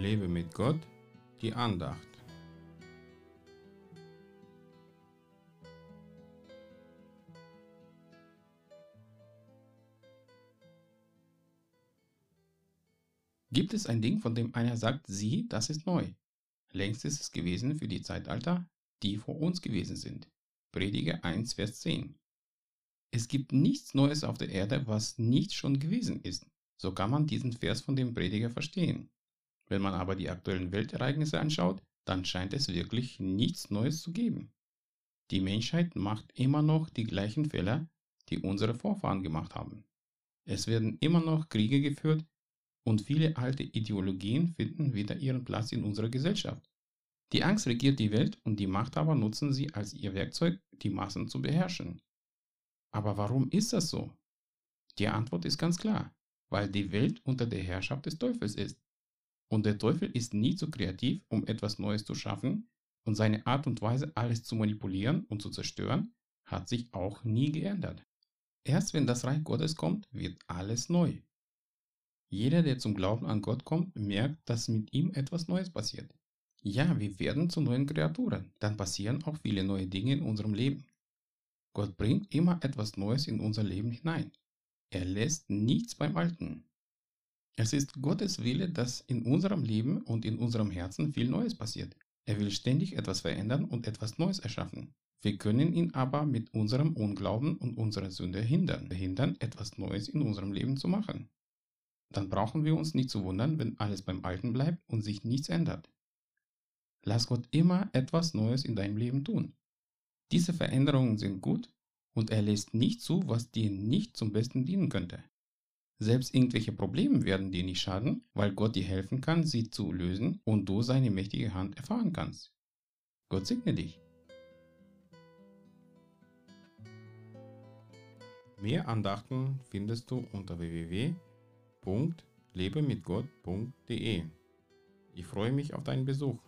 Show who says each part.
Speaker 1: Lebe mit Gott, die Andacht. Gibt es ein Ding, von dem einer sagt, sieh, das ist neu? Längst ist es gewesen für die Zeitalter, die vor uns gewesen sind. Prediger 1, Vers 10. Es gibt nichts Neues auf der Erde, was nicht schon gewesen ist. So kann man diesen Vers von dem Prediger verstehen. Wenn man aber die aktuellen Weltereignisse anschaut, dann scheint es wirklich nichts Neues zu geben. Die Menschheit macht immer noch die gleichen Fehler, die unsere Vorfahren gemacht haben. Es werden immer noch Kriege geführt und viele alte Ideologien finden wieder ihren Platz in unserer Gesellschaft. Die Angst regiert die Welt und die Machthaber nutzen sie als ihr Werkzeug, die Massen zu beherrschen. Aber warum ist das so? Die Antwort ist ganz klar, weil die Welt unter der Herrschaft des Teufels ist. Und der Teufel ist nie zu kreativ, um etwas Neues zu schaffen, und seine Art und Weise, alles zu manipulieren und zu zerstören, hat sich auch nie geändert. Erst wenn das Reich Gottes kommt, wird alles neu. Jeder, der zum Glauben an Gott kommt, merkt, dass mit ihm etwas Neues passiert. Ja, wir werden zu neuen Kreaturen. Dann passieren auch viele neue Dinge in unserem Leben. Gott bringt immer etwas Neues in unser Leben hinein. Er lässt nichts beim Alten. Es ist Gottes Wille, dass in unserem Leben und in unserem Herzen viel Neues passiert. Er will ständig etwas verändern und etwas Neues erschaffen. Wir können ihn aber mit unserem Unglauben und unserer Sünde hindern, hindern, etwas Neues in unserem Leben zu machen. Dann brauchen wir uns nicht zu wundern, wenn alles beim Alten bleibt und sich nichts ändert. Lass Gott immer etwas Neues in deinem Leben tun. Diese Veränderungen sind gut und er lässt nicht zu, was dir nicht zum Besten dienen könnte. Selbst irgendwelche Probleme werden dir nicht schaden, weil Gott dir helfen kann, sie zu lösen und du seine mächtige Hand erfahren kannst. Gott segne dich. Mehr Andachten findest du unter www.lebemitgott.de. Ich freue mich auf deinen Besuch.